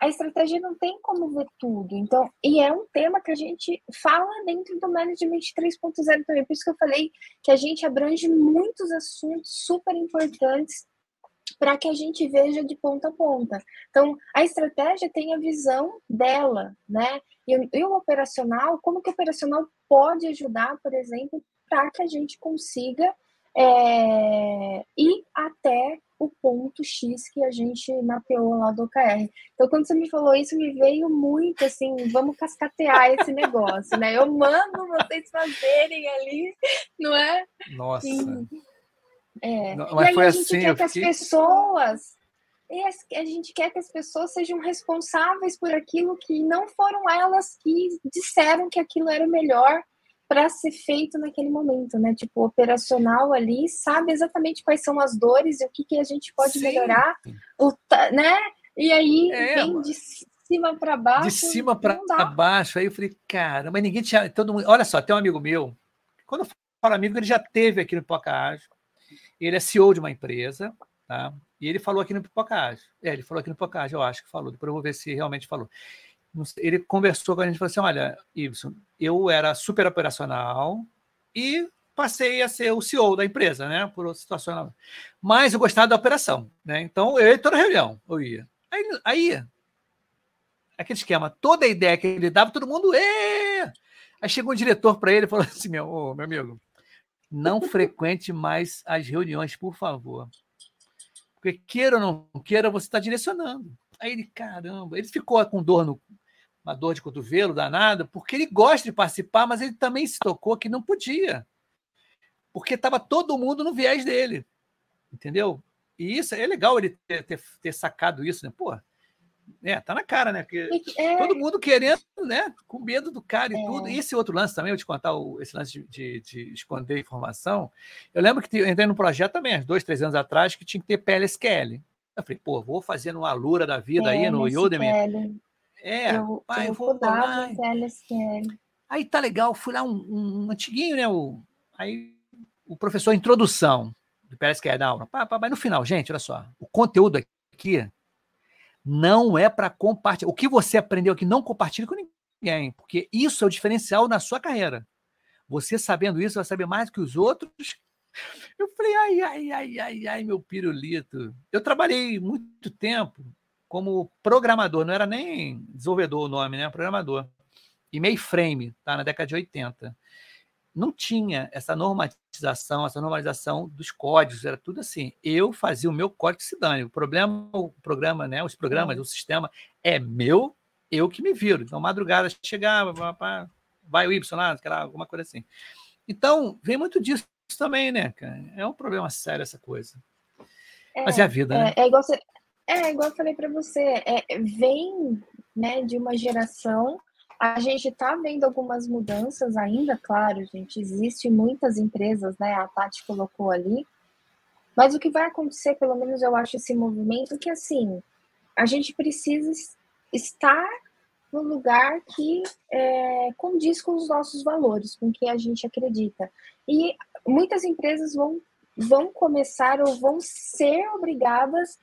A estratégia não tem como ver tudo. Então, e é um tema que a gente fala dentro do Management 3.0 também. Por isso que eu falei que a gente abrange muitos assuntos super importantes para que a gente veja de ponta a ponta. Então, a estratégia tem a visão dela, né? E, e o operacional, como que o operacional pode ajudar, por exemplo, para que a gente consiga é, ir até o ponto X que a gente mapeou lá do OKR. Então, quando você me falou isso, me veio muito assim, vamos cascatear esse negócio, né? Eu mando vocês fazerem ali, não é? Nossa. E, é. Não, mas e aí foi a gente assim, quer que fiquei... as pessoas. A gente quer que as pessoas sejam responsáveis por aquilo que não foram elas que disseram que aquilo era o melhor para ser feito naquele momento, né? Tipo, o operacional ali sabe exatamente quais são as dores e o que, que a gente pode Sim. melhorar, o, né? E aí é, vem de cima para baixo. De cima para baixo. Aí eu falei, cara, mas ninguém tinha. Todo mundo... Olha só, tem um amigo meu. Quando eu falo amigo, ele já teve aqui no Pocahontas. Ele é CEO de uma empresa, tá? E ele falou aqui no Pipocage. É, ele falou aqui no Pipocage, eu acho que falou. Depois eu vou ver se realmente falou. Ele conversou com a gente e falou assim: olha, Ibson, eu era super operacional e passei a ser o CEO da empresa, né? Por situação. Mas eu gostava da operação, né? Então eu ia toda reunião, eu ia. Aí, aí aquele esquema, toda a ideia que ele dava, todo mundo. Ê! Aí chegou um diretor para ele e falou assim: meu, oh, meu amigo, não frequente mais as reuniões, por favor. Porque queira ou não queira, você está direcionando. Aí ele, caramba, ele ficou com dor no, uma dor de cotovelo danada, porque ele gosta de participar, mas ele também se tocou que não podia. Porque estava todo mundo no viés dele. Entendeu? E isso é legal ele ter, ter, ter sacado isso, né? Pô, é, tá na cara, né? Porque é... todo mundo querendo, né? Com medo do cara e é... tudo. E esse outro lance também, eu te contar o, esse lance de, de, de, esconder informação. Eu lembro que eu entrei num projeto também, uns dois, três anos atrás, que tinha que ter PLSQL. Eu falei, pô, vou fazer numa Lura da vida aí no Udemy. É, eu, pai, eu vou lá. PLSQL. Aí tá legal, fui lá um, um antiguinho, né? O, aí o professor introdução do PLSQL da aula. Pá, pá, mas no final, gente, olha só, o conteúdo aqui não é para compartilhar. O que você aprendeu aqui, não compartilhe com ninguém, porque isso é o diferencial na sua carreira. Você sabendo isso, vai saber mais que os outros. Eu falei, ai, ai, ai, ai, ai, meu pirulito. Eu trabalhei muito tempo como programador, não era nem desenvolvedor o nome, né? Programador. E mainframe, tá? Na década de 80 não tinha essa normatização, essa normalização dos códigos, era tudo assim. Eu fazia o meu código se dane. O problema, o programa, né, os programas, o sistema é meu, eu que me viro. Então, madrugada chegava, vai o Y lá, alguma coisa assim. Então, vem muito disso também, né, cara? É um problema sério essa coisa. É, Mas é a vida, é, né? É igual, você, é igual eu falei para você, é, vem né, de uma geração a gente está vendo algumas mudanças ainda, claro, gente. Existe muitas empresas, né? A Tati colocou ali. Mas o que vai acontecer, pelo menos eu acho esse movimento, que assim, a gente precisa estar no lugar que é, condiz com os nossos valores, com o que a gente acredita. E muitas empresas vão, vão começar ou vão ser obrigadas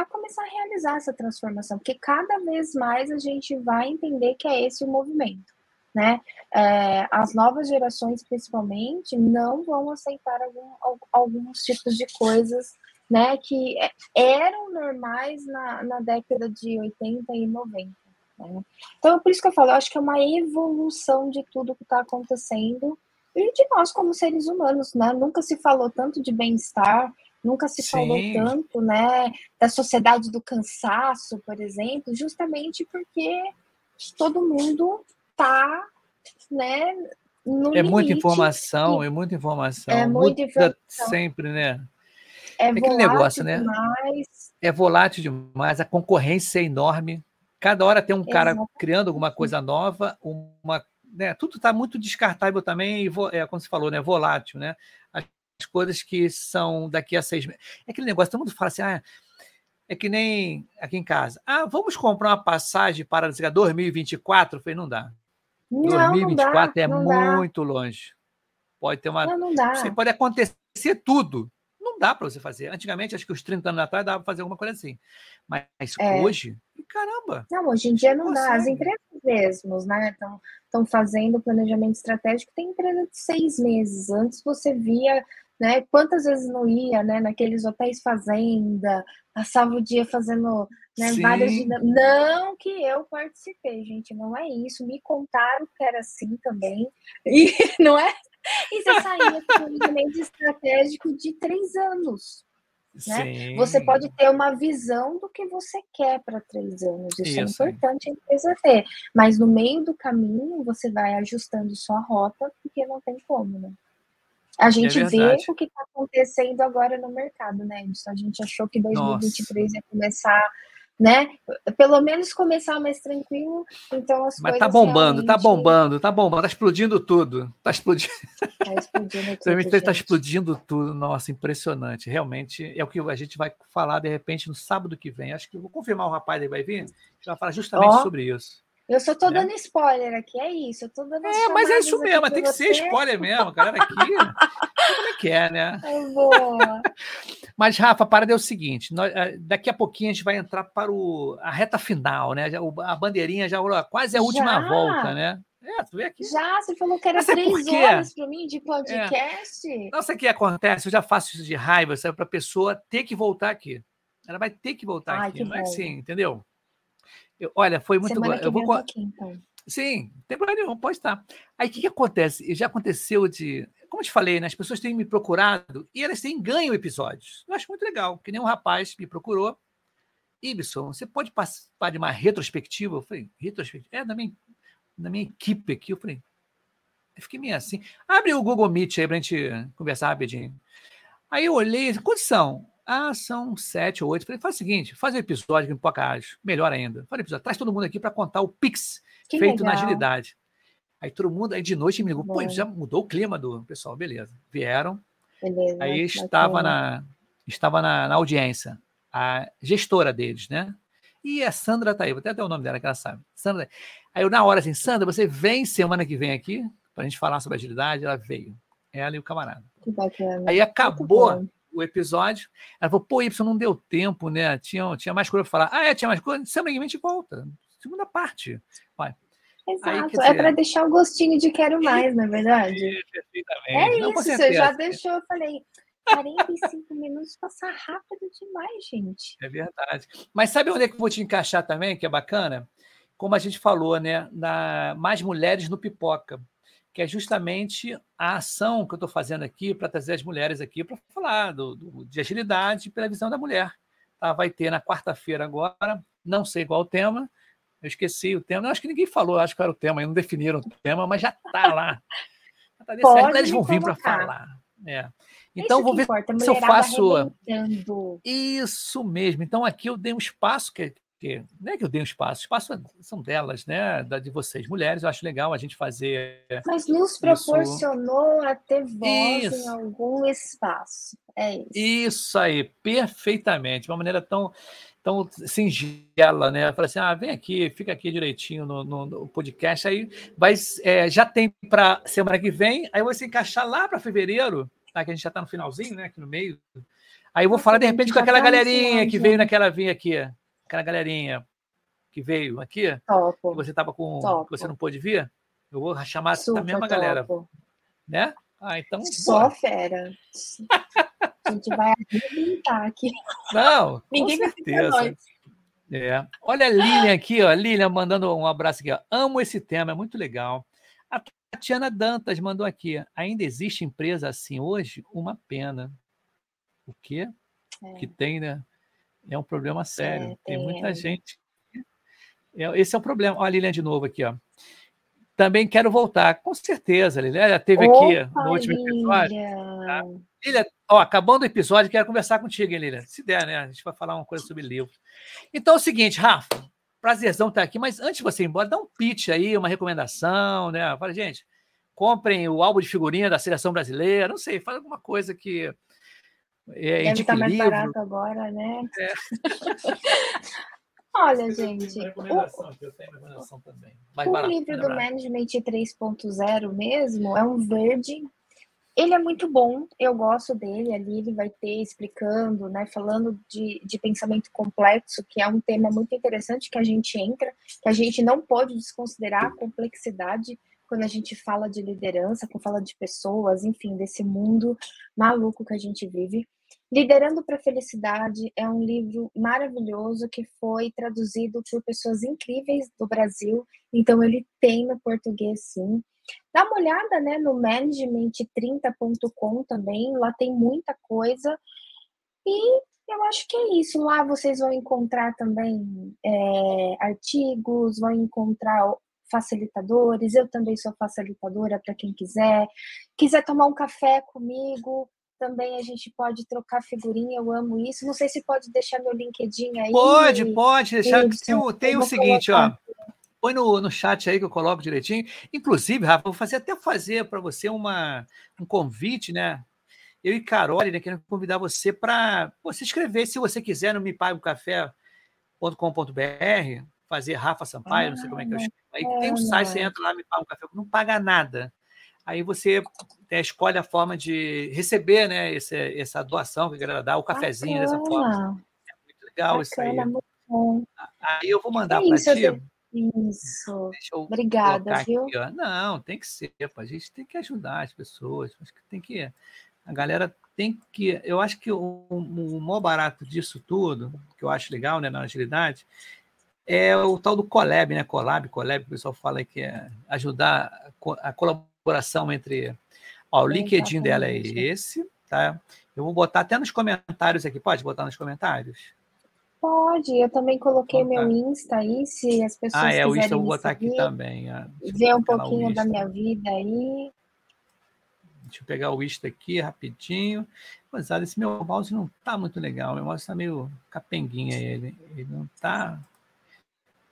a começar a realizar essa transformação, porque cada vez mais a gente vai entender que é esse o movimento. Né? É, as novas gerações, principalmente, não vão aceitar algum, alguns tipos de coisas né, que eram normais na, na década de 80 e 90. Né? Então, por isso que eu falo, eu acho que é uma evolução de tudo que está acontecendo e de nós como seres humanos, né? Nunca se falou tanto de bem-estar, nunca se Sim. falou tanto, né, da sociedade do cansaço, por exemplo, justamente porque todo mundo tá, né, no é muita informação, é muita informação, é muita informação. sempre, né? É, é aquele negócio, né? Demais. É volátil demais, a concorrência é enorme. Cada hora tem um cara criando alguma coisa nova, uma, né, tudo está muito descartável também, é como você falou, né, volátil, né? As coisas que são daqui a seis meses. É aquele negócio, todo mundo fala assim, ah, é que nem aqui em casa. Ah, vamos comprar uma passagem para dizer, 2024? Eu falei, não dá. Não, 2024 não dá, é não muito dá. longe. Pode ter uma. Não, não dá. Você pode acontecer tudo não dá para você fazer. Antigamente, acho que os 30 anos atrás dava para fazer alguma coisa assim. Mas é. hoje, caramba. Não, hoje em dia não dá. As empresas mesmos, né, estão fazendo planejamento estratégico. Tem empresa de seis meses. Antes você via, né, quantas vezes não ia, né, naqueles hotéis fazenda, passava o dia fazendo né, várias Não que eu participei, gente, não é isso. Me contaram que era assim também. E não é e você saía com um planejamento estratégico de três anos. Né? Você pode ter uma visão do que você quer para três anos. Isso, é Isso, é importante a empresa ter. Mas no meio do caminho, você vai ajustando sua rota, porque não tem como, né? A gente é vê o que está acontecendo agora no mercado, né? A gente achou que 2023 Nossa. ia começar né? Pelo menos começar mais tranquilo. Então as Mas tá bombando, tá realmente... tá bombando, tá bombando, tá explodindo tudo. Tá explodindo. Tá explodindo tudo. tá explodindo tudo. Nossa, impressionante. Realmente é o que a gente vai falar de repente no sábado que vem. Acho que vou confirmar o rapaz aí vai vir. A gente vai falar justamente oh. sobre isso. Eu só tô né? dando spoiler aqui, é isso. Eu tô dando É, mas é isso mesmo, tem que ser spoiler mesmo, galera. Aqui, como é que é, né? É boa. mas, Rafa, a parada é o seguinte: nós, eh, daqui a pouquinho a gente vai entrar para o, a reta final, né? A bandeirinha já quase a última já? volta, né? É, tu vê aqui. Já, você falou que era três horas para mim de podcast. É. Não sei o que acontece, eu já faço isso de raiva, sabe? Para a pessoa ter que voltar aqui. Ela vai ter que voltar Ai, aqui, não é assim, entendeu? Eu, olha, foi muito bom. Eu vou aqui, então. Sim, tem problema nenhum, pode estar. Aí o que, que acontece? Já aconteceu de. Como eu te falei, né, as pessoas têm me procurado e elas têm ganho episódios. Eu acho muito legal, que nem um rapaz me procurou. Ibson, você pode participar de uma retrospectiva? Eu falei, retrospectiva? É, da minha, da minha equipe aqui. Eu falei, eu fiquei meio assim. Abre o Google Meet aí para a gente conversar rapidinho. Aí eu olhei, são? Ah, são sete ou oito. Falei, faz o seguinte, faz um episódio em Pocahontas, melhor ainda. Faz um episódio, traz todo mundo aqui para contar o Pix que feito legal. na agilidade. Aí todo mundo, aí de noite me ligou, pô, já mudou o clima do pessoal, beleza. Vieram, beleza, aí estava na, estava na, na, audiência a gestora deles, né? E a Sandra tá aí, vou até dar o nome dela que ela sabe. Sandra, aí eu na hora assim, Sandra, você vem semana que vem aqui para a gente falar sobre agilidade? Ela veio, ela e o camarada. Que bacana. Aí acabou o episódio. Ela falou, pô, Y, não deu tempo, né? Tinha, tinha mais coisa para falar. Ah, é, tinha mais coisa. Semana que vem a gente volta. Segunda parte. Vai. Exato, é dizer... é para deixar o gostinho de quero mais, na é verdade. É, não, isso, você já deixou, eu falei, 45 minutos passar rápido demais, gente. É verdade. Mas sabe onde é que eu vou te encaixar também, que é bacana? Como a gente falou, né? Na Mais Mulheres no Pipoca que é justamente a ação que eu estou fazendo aqui para trazer as mulheres aqui para falar do, do, de agilidade pela visão da mulher. Tá? Vai ter na quarta-feira agora, não sei qual o tema, eu esqueci o tema, não, acho que ninguém falou, acho que era o tema, não definiram o tema, mas já está lá. Tá Pode eles vão vir para falar. É. Então, vou ver importa, se eu faço. Isso mesmo. Então, aqui eu dei um espaço, que que não é que eu dei um espaço, espaço são delas, né? Da, de vocês, mulheres, eu acho legal a gente fazer. Mas nos proporcionou isso. a ter voz isso. em algum espaço. É isso. Isso aí, perfeitamente. De uma maneira tão, tão singela, né? Fala assim: ah, vem aqui, fica aqui direitinho no, no, no podcast. Aí vai, é, já tem para semana que vem, aí você encaixar lá para fevereiro, tá? que a gente já está no finalzinho, né? Aqui no meio. Aí eu vou falar de repente com aquela galerinha que veio naquela vinha aqui aquela galerinha que veio aqui, topo. que você tava com, topo. que você não pôde vir, eu vou chamar Super a mesma topo. galera, né? Ah, então. Só fera. a gente vai arrebentar aqui. Não, ninguém vai ficar nós. É. Olha a Lilian aqui, ó. Lilian mandando um abraço aqui. Ó. Amo esse tema, é muito legal. A Tatiana Dantas mandou aqui. Ainda existe empresa assim hoje? Uma pena. O quê? É. Que tem, né? É um problema sério. É, tem, muita gente. É, esse é o problema. Olha a Lilian de novo aqui, ó. Também quero voltar, com certeza, Lilian. Ela teve Opa, aqui no último episódio. Tá? Lilian, ó, acabando o episódio, quero conversar contigo, hein, Lilian? Se der, né? A gente vai falar uma coisa sobre livro. Então é o seguinte, Rafa, prazerzão estar aqui, mas antes de você ir embora, dá um pitch aí, uma recomendação, né? Fala, gente, comprem o álbum de figurinha da seleção brasileira, não sei, faz alguma coisa que é, Deve estar mais livro. barato agora, né? É. Olha, gente. Recomendação, o, eu tenho recomendação também. Mais o barato, livro do Management 3.0 mesmo é um verde. Ele é muito bom, eu gosto dele. Ali ele vai ter explicando, né, falando de, de pensamento complexo, que é um tema muito interessante que a gente entra, que a gente não pode desconsiderar a complexidade quando a gente fala de liderança, quando fala de pessoas, enfim, desse mundo maluco que a gente vive. Liderando para a Felicidade é um livro maravilhoso que foi traduzido por pessoas incríveis do Brasil, então ele tem no português sim. Dá uma olhada né, no management30.com também, lá tem muita coisa. E eu acho que é isso. Lá vocês vão encontrar também é, artigos, vão encontrar facilitadores. Eu também sou facilitadora para quem quiser. Quiser tomar um café comigo, também a gente pode trocar figurinha, eu amo isso. Não sei se pode deixar meu LinkedIn aí. Pode, pode deixar. Isso, tem o seguinte, ó. Põe no, no chat aí que eu coloco direitinho. Inclusive, Rafa, vou fazer até fazer para você uma, um convite, né? Eu e Carol, né, querendo convidar você para você escrever, se você quiser, no mepagocafé.com.br, fazer Rafa Sampaio, ah, não sei como é que eu ah, escrevo. Aí é, tem um site, você entra lá, me paga um café, não paga nada aí você é, escolhe a forma de receber né, esse, essa doação que a galera dá, o cafezinho Bacana. dessa forma. É muito legal Bacana, isso aí. Muito bom. Aí eu vou mandar é para ti. Isso. Obrigada, viu? Aqui, Não, tem que ser. A gente tem que ajudar as pessoas. Acho que tem que. A galera tem que. Eu acho que o, o maior barato disso tudo, que eu acho legal né, na agilidade, é o tal do collab, né? Collab, collab, o pessoal fala que é ajudar a colaborar colaboração entre. Ó, o LinkedIn dela é esse, tá? Eu vou botar até nos comentários aqui. Pode botar nos comentários? Pode, eu também coloquei tá. meu Insta aí, se as pessoas Ah, é, o Insta eu vou botar seguir, aqui também. Ver um pouquinho da minha vida aí. Deixa eu pegar o Insta aqui rapidinho. Mas olha, esse meu mouse não tá muito legal. Meu mouse tá meio capenguinha ele. Ele não tá.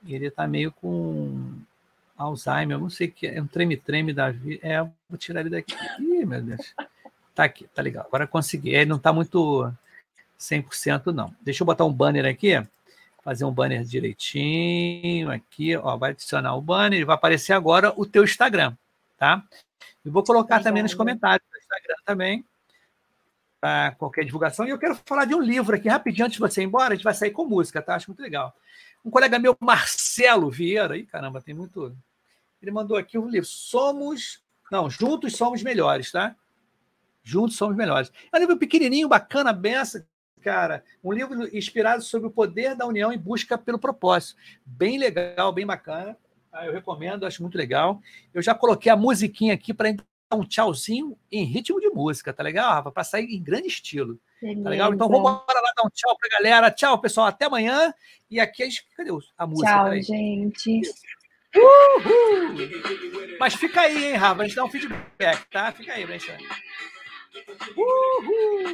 Ele tá meio com Alzheimer, eu não sei o que é, um treme-treme da vida. É, vou tirar ele daqui. Ih, meu Deus. Tá aqui, tá legal. Agora consegui. Ele não tá muito 100% não. Deixa eu botar um banner aqui, fazer um banner direitinho aqui, ó, vai adicionar o banner, e vai aparecer agora o teu Instagram, tá? E vou colocar também nos comentários do Instagram também, para qualquer divulgação. E eu quero falar de um livro aqui rapidinho antes de você ir embora, a gente vai sair com música, tá? Acho muito legal. Um colega meu, Marcelo Vieira, aí caramba, tem muito. Ele mandou aqui um livro. Somos. Não, juntos somos melhores, tá? Juntos somos melhores. É um livro pequenininho, bacana, benção, cara. Um livro inspirado sobre o poder da união em busca pelo propósito. Bem legal, bem bacana. Tá? Eu recomendo, acho muito legal. Eu já coloquei a musiquinha aqui para um tchauzinho em ritmo de música, tá legal, Rafa? Para sair em grande estilo. Tá legal? Então vamos lá dar um tchau pra galera. Tchau, pessoal. Até amanhã. E aqui a gente. Cadê a música? Tchau, gente. Uhul! Mas fica aí, hein, Rafa? A gente dá um feedback, tá? Fica aí, Brenchão. Uhul!